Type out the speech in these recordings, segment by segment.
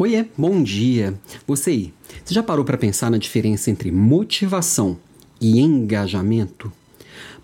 Oiê, bom dia. Você aí, você já parou para pensar na diferença entre motivação e engajamento?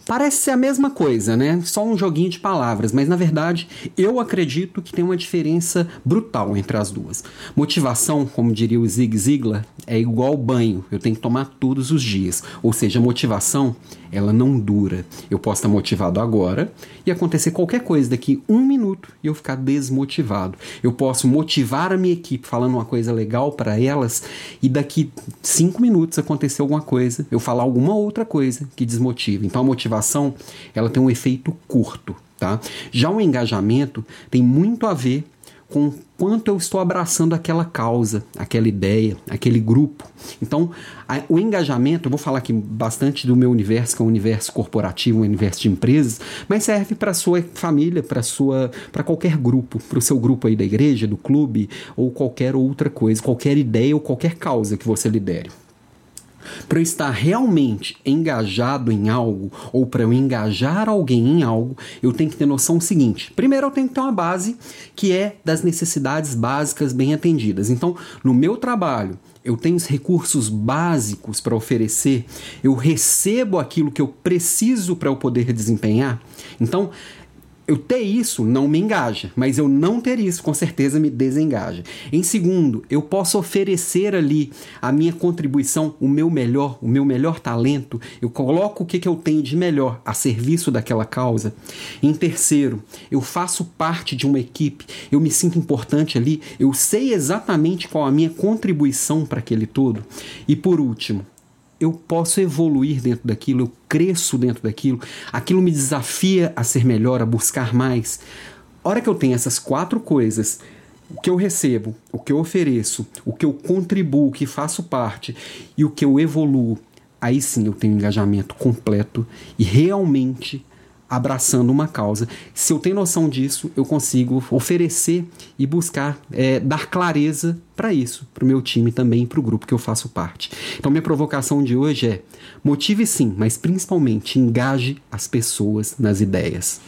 Parece ser a mesma coisa, né? Só um joguinho de palavras, mas na verdade eu acredito que tem uma diferença brutal entre as duas. Motivação, como diria o Zig Ziglar, é igual banho, eu tenho que tomar todos os dias. Ou seja, motivação, ela não dura. Eu posso estar motivado agora e acontecer qualquer coisa daqui um minuto e eu ficar desmotivado. Eu posso motivar a minha equipe falando uma coisa legal para elas e daqui cinco minutos acontecer alguma coisa, eu falar alguma outra coisa que desmotiva. Então motivação ela tem um efeito curto, tá? Já o engajamento tem muito a ver com quanto eu estou abraçando aquela causa, aquela ideia, aquele grupo. Então, a, o engajamento, eu vou falar aqui bastante do meu universo, que é um universo corporativo, um universo de empresas, mas serve para sua família, para sua, para qualquer grupo, para o seu grupo aí da igreja, do clube ou qualquer outra coisa, qualquer ideia ou qualquer causa que você lidere. Para eu estar realmente engajado em algo, ou para eu engajar alguém em algo, eu tenho que ter noção seguinte: primeiro, eu tenho que ter uma base que é das necessidades básicas bem atendidas. Então, no meu trabalho, eu tenho os recursos básicos para oferecer, eu recebo aquilo que eu preciso para eu poder desempenhar. Então, eu ter isso não me engaja, mas eu não ter isso com certeza me desengaja. Em segundo, eu posso oferecer ali a minha contribuição, o meu melhor, o meu melhor talento, eu coloco o que, que eu tenho de melhor a serviço daquela causa. Em terceiro, eu faço parte de uma equipe, eu me sinto importante ali, eu sei exatamente qual a minha contribuição para aquele todo. E por último, eu posso evoluir dentro daquilo, eu cresço dentro daquilo, aquilo me desafia a ser melhor, a buscar mais. A hora que eu tenho essas quatro coisas, o que eu recebo, o que eu ofereço, o que eu contribuo, o que faço parte e o que eu evoluo, aí sim eu tenho engajamento completo e realmente abraçando uma causa. Se eu tenho noção disso, eu consigo oferecer e buscar é, dar clareza para isso, para o meu time também, para o grupo que eu faço parte. Então, minha provocação de hoje é: motive sim, mas principalmente engaje as pessoas nas ideias.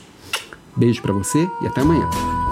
Beijo para você e até amanhã.